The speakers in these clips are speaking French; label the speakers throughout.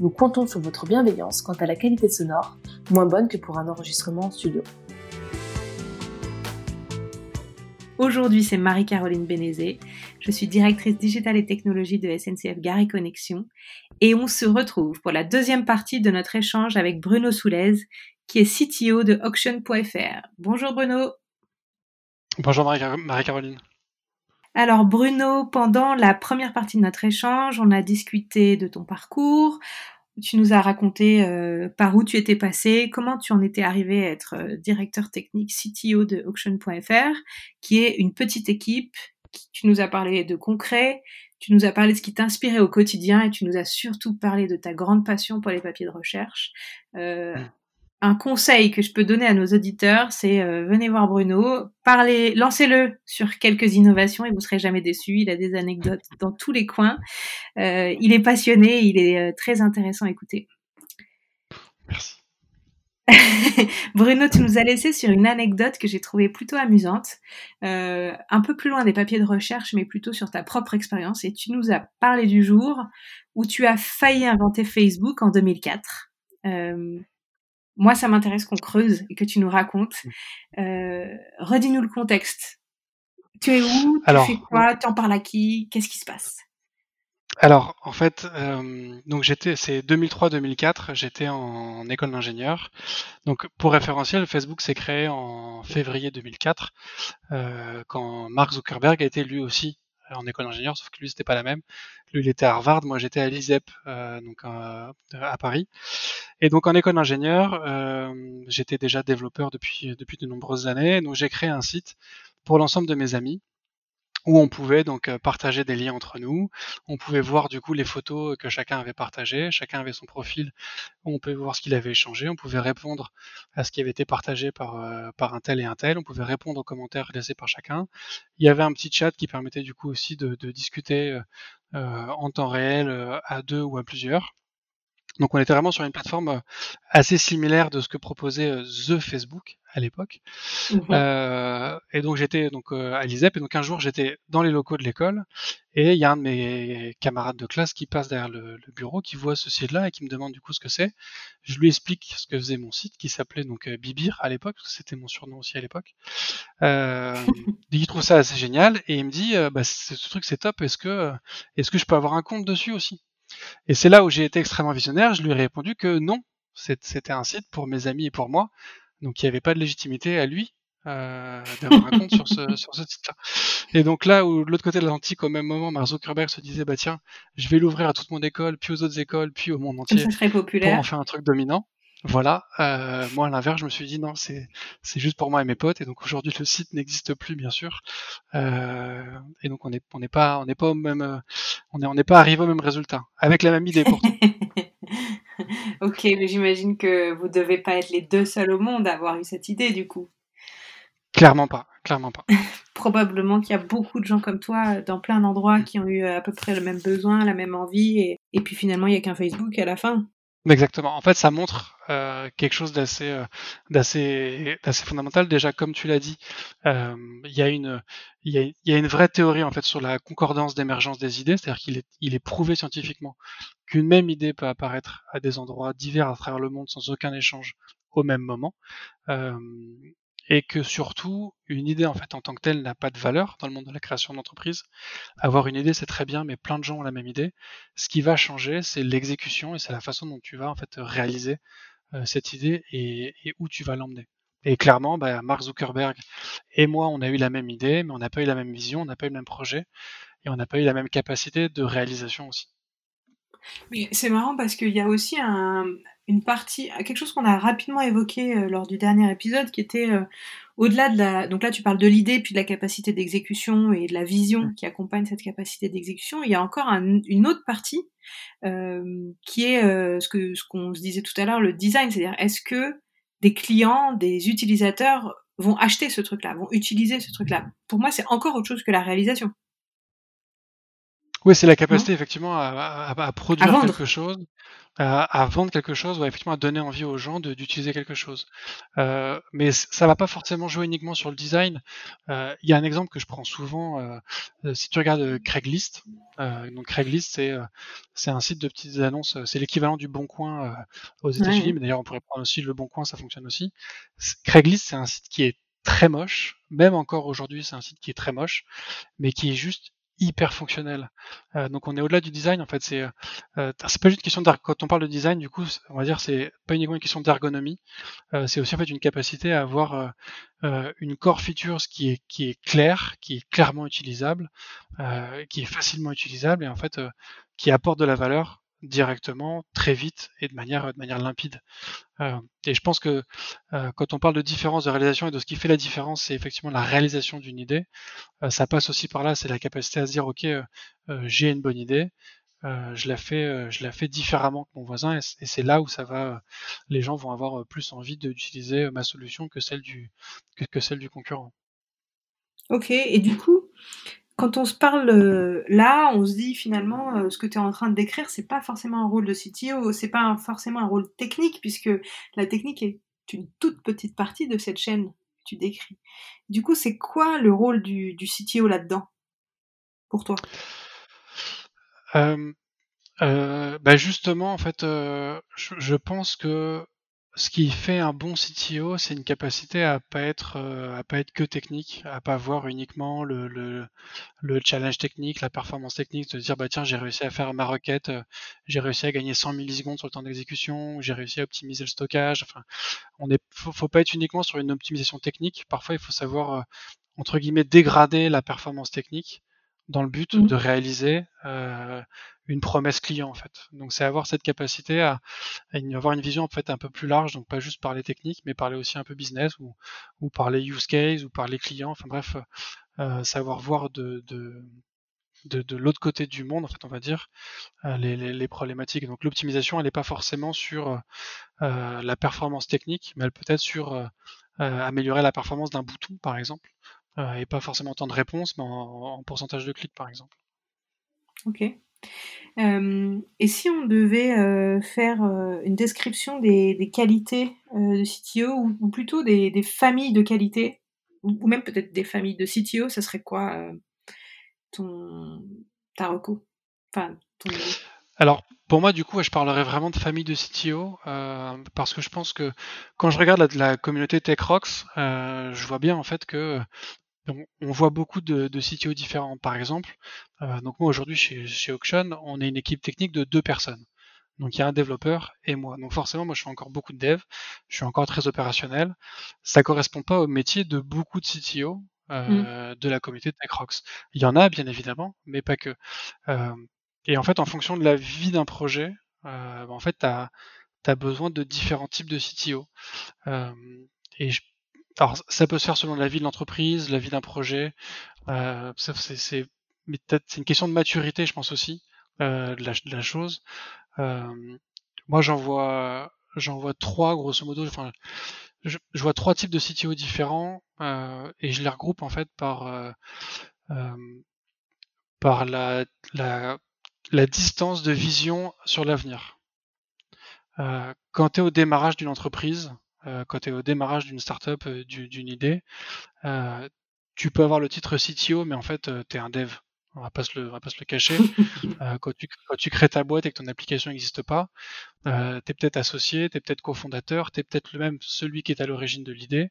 Speaker 1: Nous comptons sur votre bienveillance quant à la qualité sonore, moins bonne que pour un enregistrement en studio. Aujourd'hui, c'est Marie-Caroline Bénézé. Je suis directrice digitale et technologie de SNCF Gare et Connexion. Et on se retrouve pour la deuxième partie de notre échange avec Bruno Soulez, qui est CTO de Auction.fr. Bonjour Bruno.
Speaker 2: Bonjour Marie-Caroline.
Speaker 1: Alors Bruno, pendant la première partie de notre échange, on a discuté de ton parcours, tu nous as raconté euh, par où tu étais passé, comment tu en étais arrivé à être euh, directeur technique CTO de Auction.fr, qui est une petite équipe. tu nous as parlé de concret, tu nous as parlé de ce qui t'inspirait au quotidien et tu nous as surtout parlé de ta grande passion pour les papiers de recherche. Euh, mmh un conseil que je peux donner à nos auditeurs, c'est euh, venez voir Bruno, parlez, lancez-le sur quelques innovations et vous serez jamais déçus. Il a des anecdotes dans tous les coins. Euh, il est passionné, il est euh, très intéressant à écouter.
Speaker 2: Merci.
Speaker 1: Bruno, tu nous as laissé sur une anecdote que j'ai trouvée plutôt amusante, un peu plus loin des papiers de recherche, mais plutôt sur ta propre expérience. Et tu nous as parlé du jour où tu as failli inventer Facebook en 2004. Moi, ça m'intéresse qu'on creuse et que tu nous racontes. Mmh. Euh, redis-nous le contexte. Tu es où? Tu fais quoi? Tu en parles à qui? Qu'est-ce qui se passe?
Speaker 2: Alors, en fait, euh, donc j'étais, c'est 2003-2004, j'étais en, école d'ingénieur. Donc, pour référentiel, Facebook s'est créé en février 2004, euh, quand Mark Zuckerberg a été lui aussi en école d'ingénieur, sauf que lui c'était pas la même. Lui il était à Harvard, moi j'étais à l'ISEP, euh, donc à, Paris. Et donc en école d'ingénieur, euh, j'étais déjà développeur depuis depuis de nombreuses années, donc j'ai créé un site pour l'ensemble de mes amis où on pouvait donc euh, partager des liens entre nous. On pouvait voir du coup les photos que chacun avait partagées. Chacun avait son profil. On pouvait voir ce qu'il avait échangé. On pouvait répondre à ce qui avait été partagé par, euh, par un tel et un tel. On pouvait répondre aux commentaires laissés par chacun. Il y avait un petit chat qui permettait du coup aussi de, discuter euh, en temps réel à deux ou à plusieurs. Donc on était vraiment sur une plateforme assez similaire de ce que proposait The Facebook à l'époque. Mmh euh, et donc j'étais donc euh, à l'ISEP et donc un jour j'étais dans les locaux de l'école et il y a un de mes camarades de classe qui passe derrière le, bureau, qui voit ce site-là et qui me demande du coup ce que c'est. Je lui explique ce que faisait mon site qui s'appelait donc euh, Bibir à l'époque, parce que c'était mon surnom aussi à l'époque. Euh, il trouve ça assez génial et il me dit bah, ce truc c'est top, est-ce que est-ce que je peux avoir un compte dessus aussi? Et c'est là où j'ai été extrêmement visionnaire. Je lui ai répondu que non, c'était un site pour mes amis et pour moi donc il n'y avait pas de légitimité à lui euh, d'avoir un compte sur ce, sur ce site-là. Et donc là où de l'autre côté de l'Atlantique, au même moment, Mark Zuckerberg se disait bah tiens, je vais l'ouvrir à toute mon école, puis aux autres écoles, puis au monde entier,
Speaker 1: populaire.
Speaker 2: pour en faire un truc dominant. Voilà. Euh, moi, à l'inverse, je me suis dit non, c'est juste pour moi et mes potes. Et donc aujourd'hui, le site n'existe plus, bien sûr. Euh, et donc on n'est on pas on n'est pas au même on est on n'est pas arrivé au même résultat avec la même idée pourtant.
Speaker 1: ok, mais j'imagine que vous devez pas être les deux seuls au monde à avoir eu cette idée du coup.
Speaker 2: Clairement pas, clairement pas.
Speaker 1: Probablement qu'il y a beaucoup de gens comme toi dans plein d'endroits mm. qui ont eu à peu près le même besoin, la même envie, et, et puis finalement il n'y a qu'un Facebook à la fin.
Speaker 2: Exactement. En fait, ça montre euh, quelque chose d'assez, euh, d'assez, d'assez fondamental. Déjà, comme tu l'as dit, euh, il y a une, il y a, y a, une vraie théorie en fait sur la concordance d'émergence des idées, c'est-à-dire qu'il est, il est prouvé scientifiquement qu'une même idée peut apparaître à des endroits divers à travers le monde sans aucun échange au même moment. Et que surtout une idée en fait en tant que telle n'a pas de valeur dans le monde de la création d'entreprise. Avoir une idée c'est très bien, mais plein de gens ont la même idée. Ce qui va changer, c'est l'exécution et c'est la façon dont tu vas en fait réaliser euh, cette idée et, où tu vas l'emmener. Et clairement, bah, Mark Zuckerberg et moi, on a eu la même idée, mais on n'a pas eu la même vision, on n'a pas eu le même projet et on n'a pas eu la même capacité de réalisation aussi.
Speaker 1: Mais c'est marrant parce qu'il y a aussi un, une partie, quelque chose qu'on a rapidement évoqué euh, lors du dernier épisode, qui était euh, au-delà de la. Donc là, tu parles de l'idée, puis de la capacité d'exécution et de la vision mm. qui accompagne cette capacité d'exécution. Il y a encore une autre partie euh, qui est ce que ce qu'on se disait tout à l'heure, le design. C'est-à-dire, est-ce que des clients, des utilisateurs vont acheter ce truc-là, vont utiliser ce truc-là? Pour moi, c'est encore autre chose que la réalisation.
Speaker 2: Oui, c'est la capacité effectivement à, produire quelque chose, à, vendre quelque chose, ou effectivement à donner envie aux gens d'utiliser quelque chose. Euh, mais ça va pas forcément jouer uniquement sur le design. Euh, il y a un exemple que je prends souvent. Euh, si tu regardes Craigslist, donc Craigslist c'est c'est un site de petites annonces, c'est l'équivalent du Bon Coin aux États-Unis, mais d'ailleurs on pourrait prendre aussi le Bon Coin, ça fonctionne aussi. Craigslist c'est un site qui est très moche, même encore aujourd'hui c'est un site qui est très moche, mais qui est juste hyper fonctionnel. Euh, donc on est au-delà du design en fait. C'est euh, c'est pas juste une question quand on parle de design du coup on va dire c'est pas uniquement une question d'ergonomie. Euh, c'est aussi en fait une capacité à avoir euh, euh, une core features qui est qui est claire, qui est clairement utilisable, qui est facilement utilisable et en fait qui apporte de la valeur directement, très vite et de manière, de manière limpide. Euh, et je pense que euh, quand on parle de différence de réalisation et de ce qui fait la différence, c'est effectivement la réalisation d'une idée. Euh, ça passe aussi par là, c'est la capacité à se dire, ok, j'ai une bonne idée, je la fais, je la fais différemment que mon voisin, et c'est là où ça va, les gens vont avoir plus envie d'utiliser ma solution que celle du, que, que celle du concurrent.
Speaker 1: Ok, et du coup, quand on se parle euh, là, on se dit finalement euh, ce que tu es en train de décrire, c'est pas forcément un rôle de CTO, c'est pas forcément un rôle technique puisque la technique est une toute petite partie de cette chaîne que tu décris. Du coup, c'est quoi le rôle du, CTO là-dedans pour toi?
Speaker 2: Euh, bah justement, en fait, je, pense que ce qui fait un bon CTO, c'est une capacité à pas être euh, à pas être que technique, à pas voir uniquement le, le, le challenge technique, la performance technique, de dire bah tiens j'ai réussi à faire ma requête, euh, j'ai réussi à gagner 100 millisecondes sur le temps d'exécution, j'ai réussi à optimiser le stockage. Enfin, on est faut, faut pas être uniquement sur une optimisation technique. Parfois il faut savoir euh, entre guillemets dégrader la performance technique dans le but mmh. de réaliser euh, une promesse client en fait. Donc c'est avoir cette capacité à, avoir une vision en fait un peu plus large, donc pas juste parler technique, mais parler aussi un peu business ou, parler use case ou parler client. Enfin bref, euh, savoir voir de, l'autre côté du monde, en fait, on va dire, euh, les, problématiques. Donc l'optimisation, elle n'est pas forcément sur euh, la performance technique, mais elle peut être sur euh, améliorer la performance d'un bouton, par exemple, et pas forcément tant de réponses, mais en, pourcentage de clics, par exemple.
Speaker 1: Ok. Euh, et si on devait euh, faire euh, une description des, qualités de CTO, ou, plutôt des, familles de qualités, ou, même peut-être des familles de CTO, ça serait quoi ton ta.
Speaker 2: Alors, pour moi, du coup, je parlerais vraiment de famille de CTO, parce que je pense que quand je regarde la communauté TechRox, je vois bien en fait que on voit beaucoup de, de, CTO différents. Par exemple, euh, donc moi aujourd'hui chez, chez Auction, on est une équipe technique de deux personnes. Donc il y a un développeur et moi. Donc forcément, moi je fais encore beaucoup de dev, je suis encore très opérationnel. Ça correspond pas au métier de beaucoup de CTO euh, mm. de la communauté de TechRox. Il y en a bien évidemment, mais pas que. Euh, et en fait, en fonction de la vie d'un projet, euh, en fait, tu as, as, besoin de différents types de CTO. Et je alors, ça peut se faire selon la vie de l'entreprise, la vie d'un projet. Euh, c'est une question de maturité, je pense aussi, euh, de, la, chose. Euh, moi, j'en vois, j'en vois trois, grosso modo. Enfin, je, vois trois types de CTO différents euh, et je les regroupe en fait par euh, euh, par la, la, la distance de vision sur l'avenir. quand tu es au démarrage d'une entreprise, euh, quand tu es au démarrage d'une startup, euh, d'une idée, euh, tu peux avoir le titre CTO, mais en fait, tu es un dev. On va pas se le, on va pas se le cacher. quand, tu, quand tu crées ta boîte et que ton application n'existe pas, euh, tu es peut-être associé, tu es peut-être cofondateur, tu es peut-être le même celui qui est à l'origine de l'idée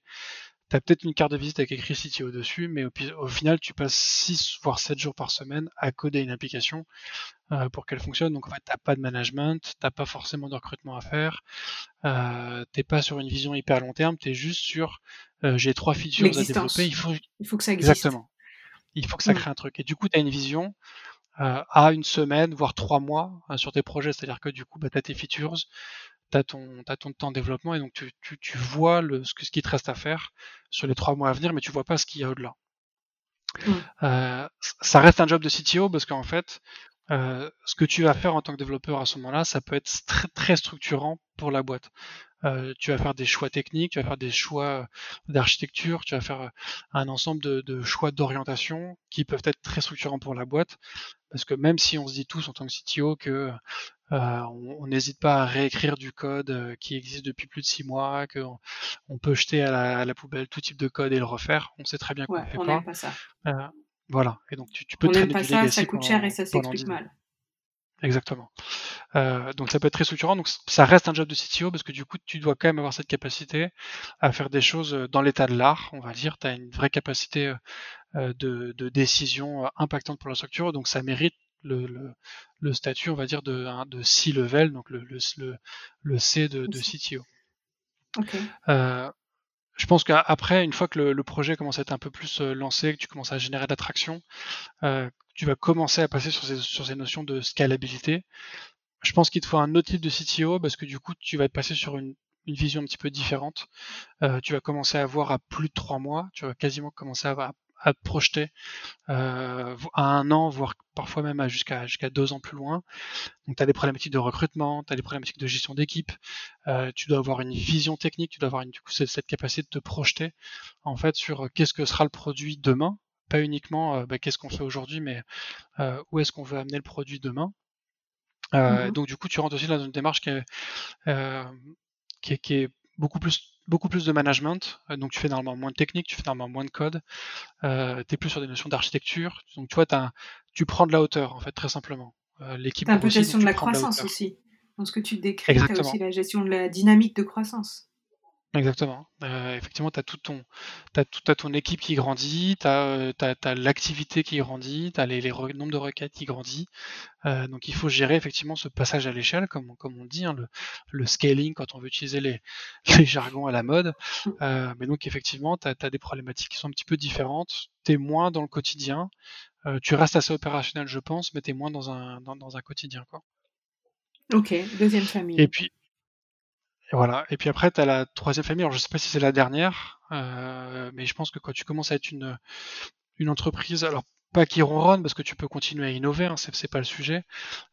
Speaker 2: tu as peut-être une carte de visite avec écrit CTO dessus, mais au, final, tu passes 6 voire 7 jours par semaine à coder une application euh, pour qu'elle fonctionne. Donc en fait, tu pas de management, tu pas forcément de recrutement à faire, euh, t'es pas sur une vision hyper long terme, tu es juste sur euh, j'ai trois features à développer, il faut,
Speaker 1: il faut que ça existe.
Speaker 2: Exactement. Il faut que ça mm. crée un truc. Et du coup, tu as une vision euh, à une semaine, voire trois mois euh, sur tes projets. C'est-à-dire que du coup, bah, tu as tes features, as ton, as ton temps de développement et donc tu, tu, tu vois le, ce, ce qui te reste à faire sur les trois mois à venir, mais tu vois pas ce qu'il y a au-delà. Euh, ça reste un job de CTO parce qu'en fait, euh, ce que tu vas faire en tant que développeur à ce moment-là, ça peut être très, très structurant pour la boîte. Euh, tu vas faire des choix techniques, tu vas faire des choix d'architecture, tu vas faire un ensemble de, de choix d'orientation qui peuvent être très structurants pour la boîte. Parce que même si on se dit tous en tant que CTO que euh, on n'hésite pas à réécrire du code euh, qui existe depuis plus de six mois, qu'on on peut jeter à la, à la, poubelle tout type de code et le refaire. On sait très bien qu'on
Speaker 1: ouais,
Speaker 2: ne fait
Speaker 1: on
Speaker 2: pas.
Speaker 1: pas ça.
Speaker 2: Euh, voilà. Et donc tu, tu peux
Speaker 1: on pas ça, ça coûte
Speaker 2: pendant,
Speaker 1: cher et ça s'explique
Speaker 2: 10 ans.
Speaker 1: mal.
Speaker 2: Exactement. Euh, donc ça peut être très structurant. Donc ça reste un job de CTO parce que du coup tu dois quand même avoir cette capacité à faire des choses dans l'état de l'art, on va dire. Tu as une vraie capacité euh, de, de, décision impactante pour la structure, donc ça mérite le, le, le statut, on va dire, de, hein, de C-level, donc le, le, le, C de, de CTO.
Speaker 1: Okay.
Speaker 2: Euh, je pense qu'après, une fois que le, projet commence à être un peu plus lancé, que tu commences à générer de l'attraction, euh, tu vas commencer à passer sur ces, notions de scalabilité. Je pense qu'il te faut un autre type de CTO parce que du coup, tu vas passé sur une, vision un petit peu différente. Euh, tu vas commencer à voir à plus de trois mois, tu vas quasiment commencer à, à, à te projeter euh, à un an, voire parfois même jusqu'à jusqu'à deux ans plus loin. Donc tu as des problématiques de recrutement, tu as des problématiques de gestion d'équipe, euh, tu dois avoir une vision technique, tu dois avoir une, du coup cette, capacité de te projeter en fait sur qu'est-ce que sera le produit demain, pas uniquement euh, bah, qu'est-ce qu'on fait aujourd'hui, mais euh, où est-ce qu'on veut amener le produit demain. Euh, mmh. Donc du coup, tu rentres aussi dans une démarche qui est, euh, qui est, qui est beaucoup plus beaucoup plus de management, donc tu fais normalement moins de technique, tu fais normalement moins de code, euh, tu es plus sur des notions d'architecture, donc tu vois, as, tu prends de la hauteur en fait très simplement. Euh, L'équipe
Speaker 1: un peu gestion de la croissance de la aussi. Dans ce que tu décris, tu as aussi la gestion de la dynamique de croissance.
Speaker 2: Exactement. Euh, effectivement, tu as, tout ton, as tout as ton équipe qui grandit, tu as, euh, as, l'activité qui grandit, tu as les, les nombres de requêtes qui grandit. Euh, donc il faut gérer effectivement ce passage à l'échelle, comme, comme on dit, hein, le, le, scaling quand on veut utiliser les, les jargons à la mode. Euh, mais donc effectivement, tu as, des problématiques qui sont un petit peu différentes. Tu es moins dans le quotidien. Euh, tu restes assez opérationnel, je pense, mais tu es moins dans un, dans, dans un quotidien. Quoi.
Speaker 1: Ok, deuxième famille.
Speaker 2: Et puis, et voilà. Et puis après, tu as la troisième famille. Alors, je sais pas si c'est la dernière, euh, mais je pense que quand tu commences à être une, une entreprise, alors pas qui ronronne parce que tu peux continuer à innover, hein, c'est, pas le sujet,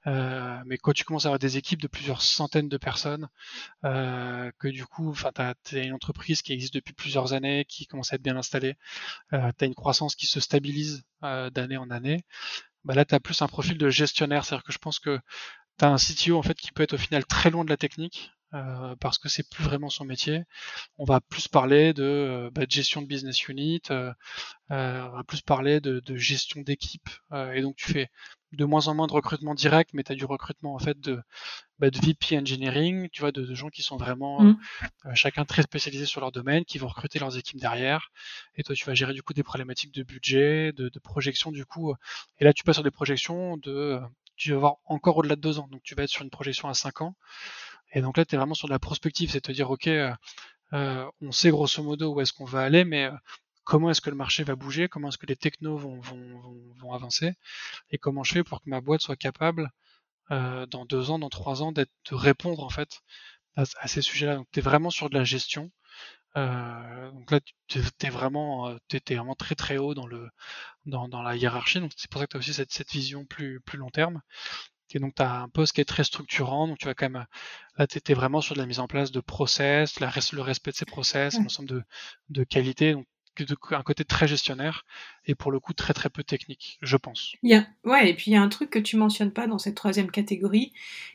Speaker 2: euh, mais quand tu commences à avoir des équipes de plusieurs centaines de personnes, euh, que du coup, enfin, t'as, t'as une entreprise qui existe depuis plusieurs années, qui commence à être bien installée, euh, t'as une croissance qui se stabilise euh, d'année en année. Bah là, t'as plus un profil de gestionnaire, c'est-à-dire que je pense que t'as un CTO en fait qui peut être au final très loin de la technique, euh, parce que c'est plus vraiment son métier. On va plus parler de, euh, bah, de gestion de business unit, euh, on va plus parler de, de gestion d'équipe, et donc tu fais de moins en moins de recrutement direct, mais tu as du recrutement en fait de, bah, de VP engineering, tu vois, de, de gens qui sont vraiment mmh. chacun très spécialisés sur leur domaine, qui vont recruter leurs équipes derrière, et toi tu vas gérer du coup des problématiques de budget, de, de projection du coup, et là tu passes sur des projections de tu vas voir encore au-delà de deux ans. Donc tu vas être sur une projection à cinq ans. Et donc là, tu es vraiment sur de la prospective, c'est te dire, OK, euh, euh, on sait grosso modo où est-ce qu'on va aller, mais euh, comment est-ce que le marché va bouger, comment est-ce que les technos vont, avancer, et comment je fais pour que ma boîte soit capable, dans deux ans, dans trois ans, de répondre en fait à, ces sujets-là. Donc tu es vraiment sur de la gestion. Donc là, tu es vraiment, vraiment très très haut dans la hiérarchie. Donc c'est pour ça que tu as aussi cette, vision plus long terme. Et donc, tu as un poste qui est très structurant. Donc, tu vas quand même. Là, tu étais vraiment sur de la mise en place de process, la, le respect de ces process, un ensemble de, de qualité. Donc, un côté très gestionnaire et pour le coup très très peu technique, je pense.
Speaker 1: Il y a, ouais, et puis il y a un truc que tu mentionnes pas dans cette troisième catégorie,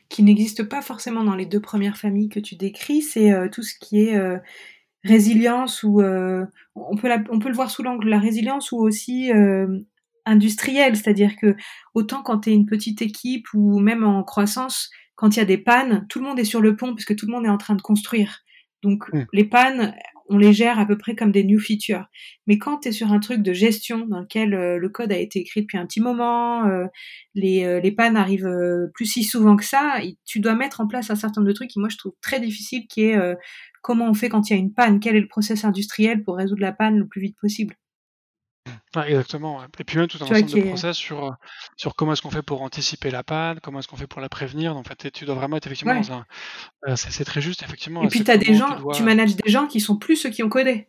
Speaker 1: qui n'existe pas forcément dans les deux premières familles que tu décris, c'est euh, tout ce qui est euh, résilience ou euh, on peut la, on peut le voir sous l'angle de la résilience ou aussi euh, industriel, c'est-à-dire que autant quand tu es une petite équipe ou même en croissance, quand il y a des pannes, tout le monde est sur le pont puisque tout le monde est en train de construire. Donc mmh. les pannes, on les gère à peu près comme des new features. Mais quand tu es sur un truc de gestion dans lequel euh, le code a été écrit depuis un petit moment, euh, les, euh, les pannes arrivent plus si souvent que ça, tu dois mettre en place un certain nombre de trucs qui moi je trouve très difficile, qui est comment on fait quand il y a une panne, quel est le process industriel pour résoudre la panne le plus vite possible?
Speaker 2: Exactement. Et puis même tout un ensemble de process sur, euh, sur comment est-ce qu'on fait pour anticiper la panne, comment est-ce qu'on fait pour la prévenir. Donc, en fait, tu dois vraiment être effectivement dans un. Euh, c'est très juste, effectivement.
Speaker 1: Et puis, as des gens, tu, manages des gens qui sont plus ceux qui ont codé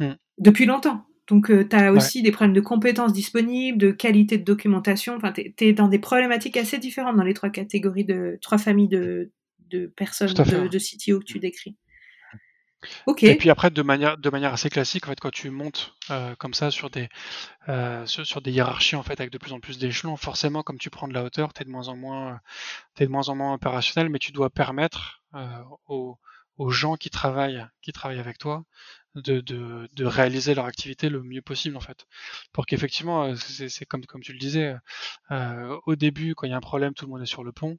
Speaker 1: mmh. depuis longtemps. Donc, euh, tu as aussi des problèmes de compétences disponibles, de qualité de documentation. Enfin, tu es, dans des problématiques assez différentes dans les trois catégories de trois familles de, de personnes, de, de CTO que tu décris.
Speaker 2: Et puis après, de manière, de manière assez classique, en fait, quand tu montes euh, comme ça sur des, euh, sur, des hiérarchies en fait avec de plus en plus d'échelons, forcément, comme tu prends de la hauteur, tu es de moins en moins, es de moins en moins opérationnel, mais tu dois permettre euh, aux, aux, gens qui travaillent, qui travaillent avec toi, de, de, de, réaliser leur activité le mieux possible en fait, pour qu'effectivement, c'est comme, comme tu le disais, au début, quand il y a un problème, tout le monde est sur le pont.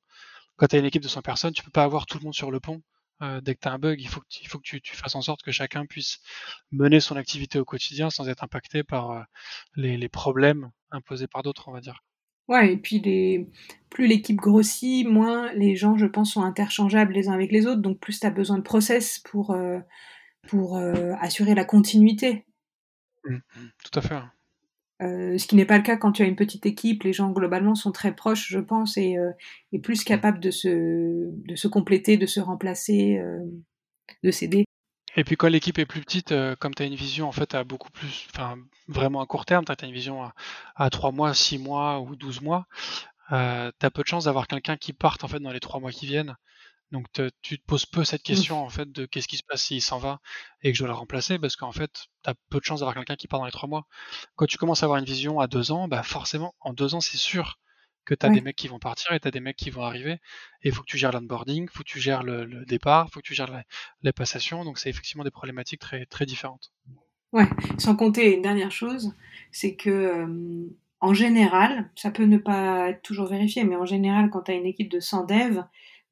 Speaker 2: Quand tu as une équipe de 100 personnes, tu peux pas avoir tout le monde sur le pont euh, dès que tu as un bug, il faut que, il faut que tu, fasses en sorte que chacun puisse mener son activité au quotidien sans être impacté par euh, les, problèmes imposés par d'autres, on va dire.
Speaker 1: Ouais, et puis les... plus l'équipe grossit, moins les gens, je pense, sont interchangeables les uns avec les autres, donc plus tu as besoin de process pour, euh, pour assurer la continuité.
Speaker 2: Mmh, mmh, tout à fait.
Speaker 1: Euh, ce qui n'est pas le cas quand tu as une petite équipe. Les gens globalement sont très proches, je pense, et, euh, plus mmh. capables de se, de se compléter, de se remplacer, euh, de s'aider.
Speaker 2: Et puis quand l'équipe est plus petite, comme tu as une vision en fait à beaucoup plus, enfin vraiment à court terme, tu as une vision à, à 3 mois, 6 mois ou 12 mois, tu as peu de chances d'avoir quelqu'un qui parte en fait dans les 3 mois qui viennent donc tu te poses peu cette mmh. question en fait de qu'est-ce qui se passe s'il s'en va et que je dois la remplacer parce qu'en fait tu as peu de chances d'avoir quelqu'un qui part dans les trois mois. Quand tu commences à avoir une vision à deux ans, bah forcément en deux ans c'est sûr que tu as des mecs qui vont partir et tu as des mecs qui vont arriver et il faut que tu gères l'onboarding, il faut que tu gères le, départ, il faut que tu gères la, les passations, donc c'est effectivement des problématiques très, très différentes.
Speaker 1: Ouais, sans compter une dernière chose, c'est que en général, ça peut ne pas être toujours vérifié, mais en général quand tu as une équipe de 100 devs,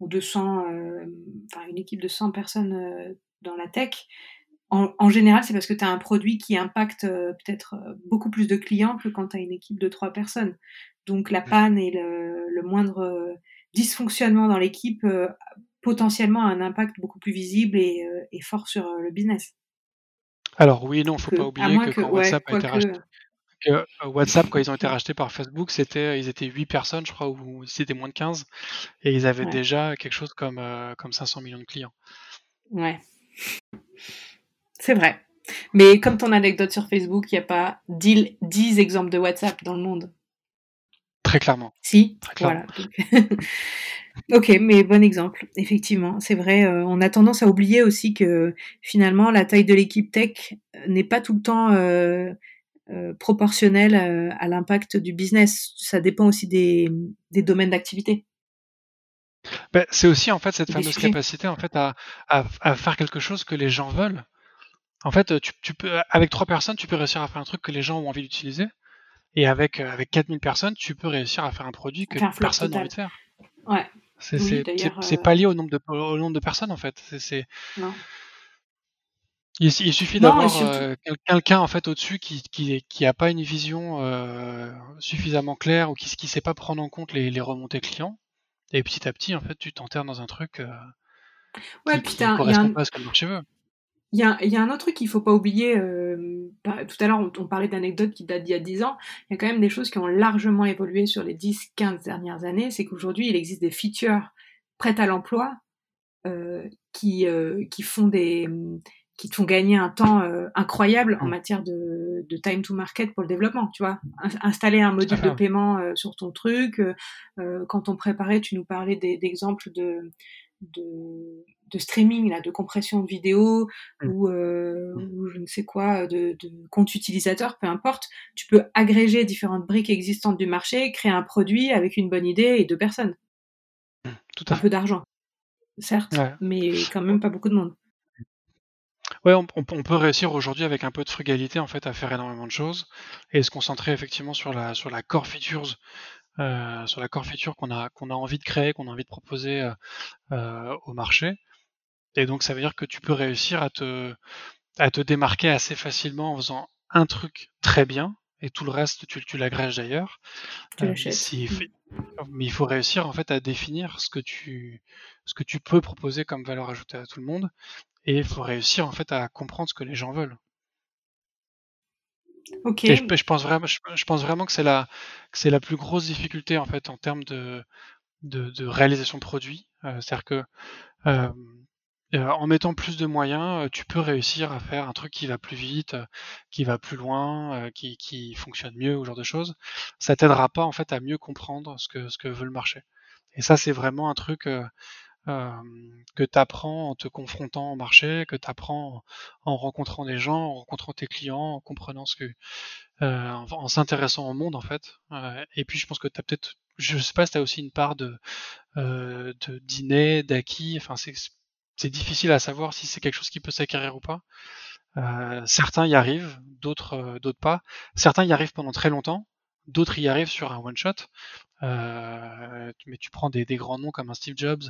Speaker 1: ou de 100, euh, enfin une équipe de 100 personnes euh, dans la tech, en, général, c'est parce que tu as un produit qui impacte euh, peut-être beaucoup plus de clients que quand tu as une équipe de 3 personnes. Donc la panne et le, moindre dysfonctionnement dans l'équipe potentiellement a un impact beaucoup plus visible et, fort sur le business.
Speaker 2: Alors oui, non, faut pas oublier que, quand WhatsApp a été racheté, euh, WhatsApp, quand ils ont été rachetés par Facebook, c'était, ils étaient 8 personnes, je crois, ou c'était moins de 15, et ils avaient déjà quelque chose comme, euh, comme 500 millions de clients.
Speaker 1: Ouais. C'est vrai. Mais comme ton anecdote sur Facebook, il n'y a pas 10, 10, exemples de WhatsApp dans le monde.
Speaker 2: Très clairement.
Speaker 1: Si, voilà. ok, mais bon exemple, effectivement. C'est vrai, euh, on a tendance à oublier aussi que finalement, la taille de l'équipe tech n'est pas tout le temps euh, proportionnel euh, à, l'impact du business. Ça dépend aussi des, domaines d'activité.
Speaker 2: Ben, c'est aussi en fait cette fameuse capacité en fait à, faire quelque chose que les gens veulent. En fait, tu, peux avec trois personnes, tu peux réussir à faire un truc que les gens ont envie d'utiliser, et avec euh, avec 4000 personnes, tu peux réussir à faire un produit que personne n'a envie de faire.
Speaker 1: Ouais.
Speaker 2: C'est pas lié au nombre de au nombre de personnes en fait. C'est il, suffit d'avoir euh, quelqu'un en fait au-dessus qui, qui, qui a pas une vision euh, suffisamment claire ou qui qui sait pas prendre en compte les, les, remontées clients et petit à petit en fait tu t'enterres dans un truc euh,
Speaker 1: ouais, qui, ne correspond pas à ce que le marché veut. Il y, a, il y a un autre truc qu'il faut pas oublier. Tout à l'heure, on, parlait d'anecdotes qui datent d'il y a 10 ans. Il y a quand même des choses qui ont largement évolué sur les 10-15 dernières années. C'est qu'aujourd'hui, il existe des features prêtes à l'emploi qui, qui font des, qui te font gagner un temps euh, incroyable en mm. matière de, time to market pour le développement, tu vois. installer un module de paiement euh, sur ton truc. Euh, quand on préparait, tu nous parlais d'exemples de, de, streaming, là, de compression de vidéo mm. ou, ou, je ne sais quoi, de, compte utilisateur, peu importe. Tu peux agréger différentes briques existantes du marché, créer un produit avec une bonne idée et deux personnes. Mm, tout à un peu d'argent, certes, mais quand même pas beaucoup de monde.
Speaker 2: Ouais, on, peut réussir aujourd'hui avec un peu de frugalité en fait à faire énormément de choses et se concentrer effectivement sur la sur la core features, euh, sur la core feature qu'on a qu'on a envie de créer, qu'on a envie de proposer euh, euh, au marché. Et donc ça veut dire que tu peux réussir à te à te démarquer assez facilement en faisant un truc très bien et tout le reste tu, tu l'agrèges d'ailleurs.
Speaker 1: Euh,
Speaker 2: mais il faut réussir en fait à définir ce que tu ce que tu peux proposer comme valeur ajoutée à tout le monde et il faut réussir en fait à comprendre ce que les gens veulent.
Speaker 1: Ok.
Speaker 2: je, pense vraiment, je, pense vraiment que c'est la, c'est la plus grosse difficulté en fait en termes de, de, réalisation de produit. C'est-à-dire que euh, en mettant plus de moyens, euh, tu peux réussir à faire un truc qui va plus vite, euh, qui va plus loin, qui, fonctionne mieux, ou genre de choses. Ça t'aidera pas en fait à mieux comprendre ce que, ce que veut le marché. Et ça, c'est vraiment un truc euh, que tu apprends en te confrontant au marché, que tu apprends en rencontrant des gens, en rencontrant tes clients, en comprenant ce que, euh, en, s'intéressant au monde en fait. et puis je pense que tu as peut-être, je sais pas si tu aussi une part de, euh, de dîner, d'acquis, enfin c'est c'est difficile à savoir si c'est quelque chose qui peut s'acquérir ou pas. Euh, certains y arrivent, d'autres euh, d'autres pas. Certains y arrivent pendant très longtemps, d'autres y arrivent sur un one shot. Euh, mais tu prends des, des, grands noms comme un Steve Jobs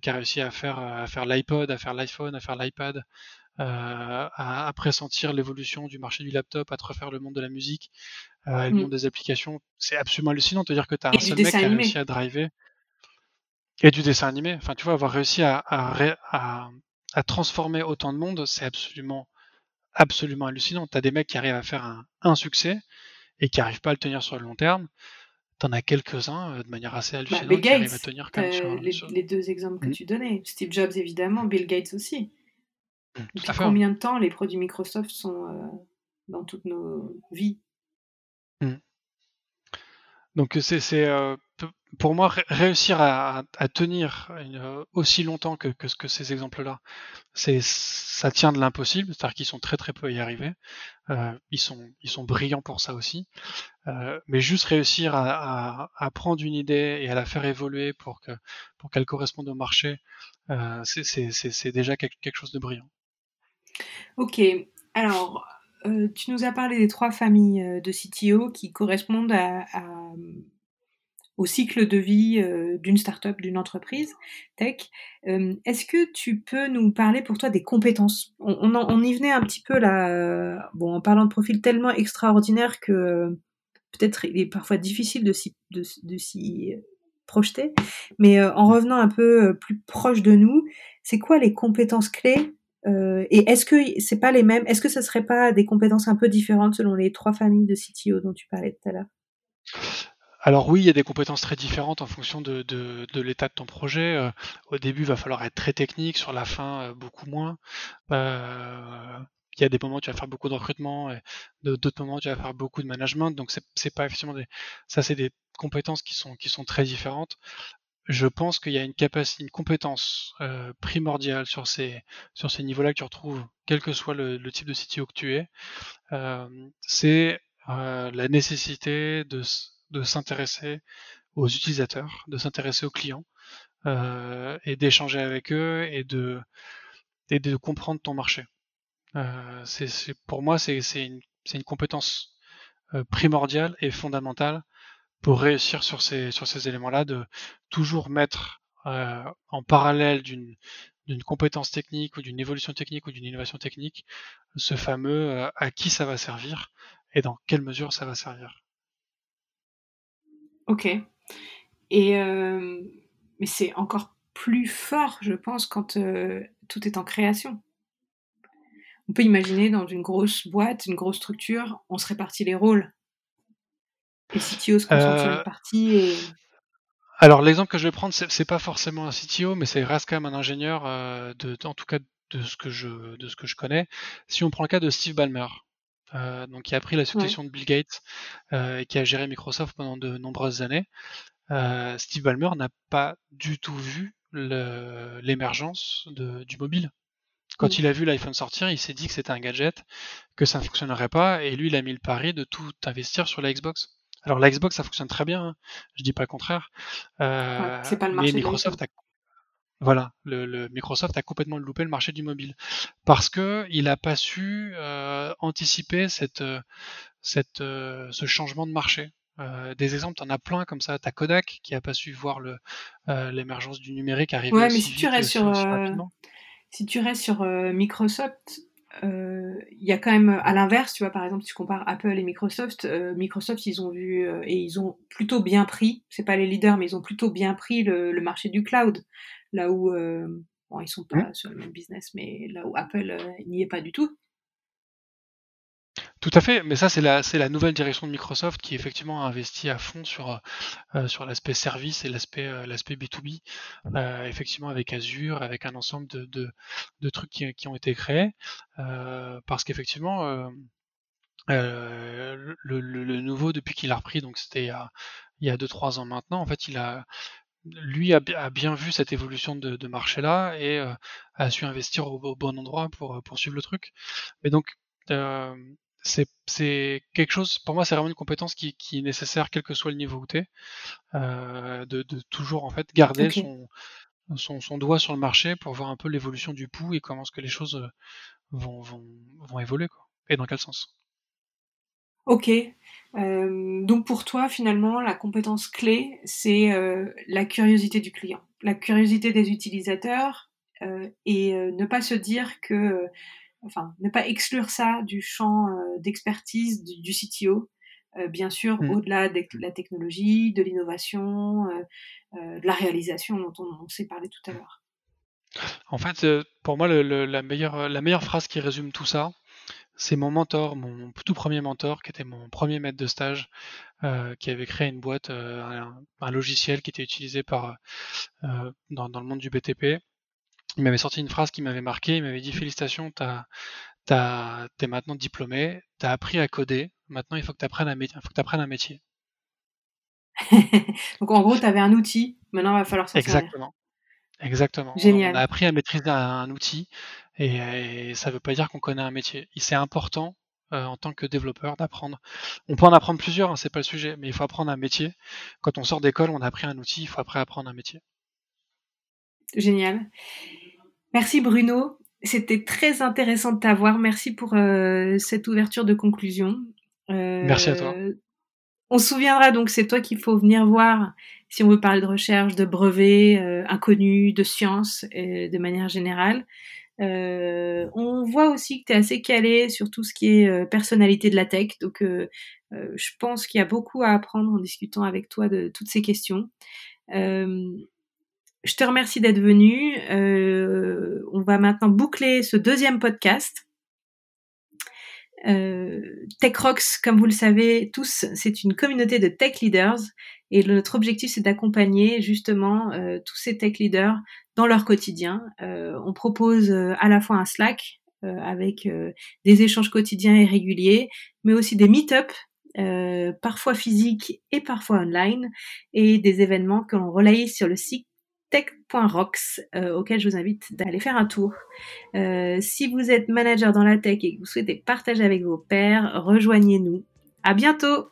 Speaker 2: qui a réussi à faire à faire l'iPod, à faire l'iPhone, à faire l'iPad, à, à, pressentir l'évolution du marché du laptop, à te refaire le monde de la musique, le mm. monde des applications. C'est absolument hallucinant de te dire que tu as un seul mec qui a réussi à driver et du dessin animé. Enfin, tu vois, avoir réussi à, à, à, transformer autant de monde, c'est absolument, absolument hallucinant. T'as des mecs qui arrivent à faire un, un succès et qui n'arrivent pas à le tenir sur le long terme. T'en as quelques-uns euh, de manière assez bah, hallucinante
Speaker 1: qui arrivent à tenir comme euh, les, les, deux exemples que hmm. tu donnais. Steve Jobs, évidemment, Bill Gates aussi. Hmm, Depuis combien de temps les produits Microsoft sont euh, dans toutes nos vies?
Speaker 2: Hmm. Donc c'est euh, pour moi réussir à, tenir euh, aussi longtemps que, ces exemples-là, ça tient de l'impossible, c'est-à-dire qu'ils sont très très peu à y arriver. Euh, ils sont brillants pour ça aussi, mais juste réussir à, prendre une idée et à la faire évoluer pour que pour qu'elle corresponde au marché, c'est déjà quelque, chose de brillant.
Speaker 1: Ok, alors euh, tu nous as parlé des trois familles euh, de CTO qui correspondent à, au cycle de vie euh, d'une startup, d'une entreprise tech. Est-ce que tu peux nous parler pour toi des compétences? On, on, y venait un petit peu là, bon, en parlant de profils tellement extraordinaires que peut-être il est parfois difficile de s'y, de, de s'y projeter, mais en revenant un peu plus proche de nous, c'est quoi les compétences clés? Euh, et est-ce que c'est pas les mêmes? Est-ce que ce serait pas des compétences un peu différentes selon les trois familles de CTO dont tu parlais tout à l'heure?
Speaker 2: Alors oui, il y a des compétences très différentes en fonction de, l'état de ton projet. Euh, au début, il va falloir être très technique, sur la fin, euh, beaucoup moins. Euh, il y a des moments où tu vas faire beaucoup de recrutement, et d'autres moments où tu vas faire beaucoup de management. Donc c'est pas effectivement des, ça c'est des compétences qui sont qui sont très différentes je pense qu'il y a une capacité, une compétence primordiale sur ces sur ces niveaux-là que tu retrouves, quel que soit le, type de CTO que tu es, c'est la nécessité de, de s'intéresser aux utilisateurs, de s'intéresser aux clients et d'échanger avec eux et de et de comprendre ton marché. c'est pour moi c'est une, une compétence primordiale et fondamentale pour réussir sur ces, sur ces éléments-là, de toujours mettre euh, en parallèle d'une d'une compétence technique ou d'une évolution technique ou d'une innovation technique, ce fameux euh, à qui ça va servir et dans quelle mesure ça va servir.
Speaker 1: Ok. Et euh, mais c'est encore plus fort, je pense, quand tout est en création. On peut imaginer dans une grosse boîte, une grosse structure, on se répartit les rôles. Les CTO se concentrent sur une partie et...
Speaker 2: Alors l'exemple que je vais prendre, c'est pas forcément un CTO, mais c'est reste quand même un ingénieur, euh, de, en tout cas de ce que je de ce que je connais. Si on prend le cas de Steve Ballmer, euh, donc qui a pris la succession de Bill Gates euh, et qui a géré Microsoft pendant de nombreuses années, Steve Ballmer n'a pas du tout vu l'émergence du mobile. Quand il a vu l'iPhone sortir, il s'est dit que c'était un gadget, que ça ne fonctionnerait pas, et lui, il a mis le pari de tout investir sur la Xbox. Alors la Xbox, ça fonctionne très bien, hein. je dis pas le contraire.
Speaker 1: Euh, pas le
Speaker 2: mais Microsoft a, voilà, le, Microsoft a complètement loupé le marché du mobile parce que il a pas su euh, anticiper cette, cette, euh, ce changement de marché. Euh, des exemples, t'en as plein comme ça. T'as Kodak qui a pas su voir l'émergence du numérique arriver.
Speaker 1: Ouais, mais si tu restes sur, si tu restes sur Microsoft, euh, il y a quand même, à l'inverse, tu vois, par exemple, si tu compares Apple et Microsoft, euh, Microsoft, ils ont vu euh, et ils ont plutôt bien pris, c'est pas les leaders, mais ils ont plutôt bien pris le, marché du cloud, là où, bon, ils sont pas sur le même business, mais là où Apple n'y est pas du tout.
Speaker 2: Tout à fait, mais ça c'est la c'est la nouvelle direction de Microsoft qui effectivement a investi à fond sur euh, sur l'aspect service et l'aspect euh, l'aspect B2B, euh, effectivement avec Azure, avec un ensemble de, de, de trucs qui, qui, ont été créés, parce qu'effectivement le, le, le, nouveau depuis qu'il a repris, donc c'était il y a il y a deux trois ans maintenant, en fait il a lui a, a bien vu cette évolution de, de marché là et a su investir au, au, bon endroit pour pour suivre le truc. Mais donc euh, c'est quelque chose, pour moi, c'est vraiment une compétence qui, qui, est nécessaire, quel que soit le niveau où tu es, euh, de, de, toujours en fait garder son, son, son, doigt sur le marché pour voir un peu l'évolution du pouls et comment est-ce que les choses euh, vont, vont, vont évoluer, quoi. et dans quel sens.
Speaker 1: Ok. Euh, donc pour toi, finalement, la compétence clé, c'est euh, la curiosité du client, la curiosité des utilisateurs euh, et ne pas se dire que enfin, ne pas exclure ça du champ d'expertise du, du, CTO, bien sûr, mmh. au-delà de la technologie, de l'innovation, de la réalisation dont on, on s'est parlé tout à l'heure.
Speaker 2: En fait, pour moi, le, le, la, meilleure, la meilleure phrase qui résume tout ça, c'est mon mentor, mon tout premier mentor, qui était mon premier maître de stage, euh, qui avait créé une boîte, euh, un, un, logiciel qui était utilisé par euh, dans, dans, le monde du BTP, il m'avait sorti une phrase qui m'avait marqué. Il m'avait dit Félicitations, t'es maintenant diplômé, t'as appris à coder. Maintenant, il faut que tu apprennes, apprennes un métier.
Speaker 1: Donc, en gros, tu avais un outil. Maintenant, il va falloir s'en
Speaker 2: Exactement. Exactement.
Speaker 1: Génial.
Speaker 2: On a appris à maîtriser un, un outil et, et, ça ne veut pas dire qu'on connaît un métier. C'est important euh, en tant que développeur d'apprendre. On peut en apprendre plusieurs, hein, c'est pas le sujet, mais il faut apprendre un métier. Quand on sort d'école, on a appris un outil, il faut après apprendre un métier.
Speaker 1: Génial. Merci Bruno. C'était très intéressant de t'avoir. Merci pour euh, cette ouverture de conclusion.
Speaker 2: Euh, Merci à toi.
Speaker 1: On se souviendra donc, c'est toi qu'il faut venir voir si on veut parler de recherche, de brevets euh, inconnus, de sciences, de manière générale. Euh, on voit aussi que tu es assez calé sur tout ce qui est euh, personnalité de la tech. Donc, je pense qu'il y a beaucoup à apprendre en discutant avec toi de toutes ces questions. Je te remercie d'être venu. Euh, on va maintenant boucler ce deuxième podcast. Euh, Tech Rocks, comme vous le savez tous, c'est une communauté de tech leaders et notre objectif c'est d'accompagner justement euh, tous ces tech leaders dans leur quotidien. Euh, on propose euh, à la fois un Slack avec des échanges quotidiens et réguliers, mais aussi des meet-up parfois physiques et parfois online, et des événements que l'on relaye sur le site tech.rocks euh, auquel je vous invite d'aller faire un tour. Euh, si vous êtes manager dans la tech et que vous souhaitez partager avec vos pairs, rejoignez-nous. À bientôt!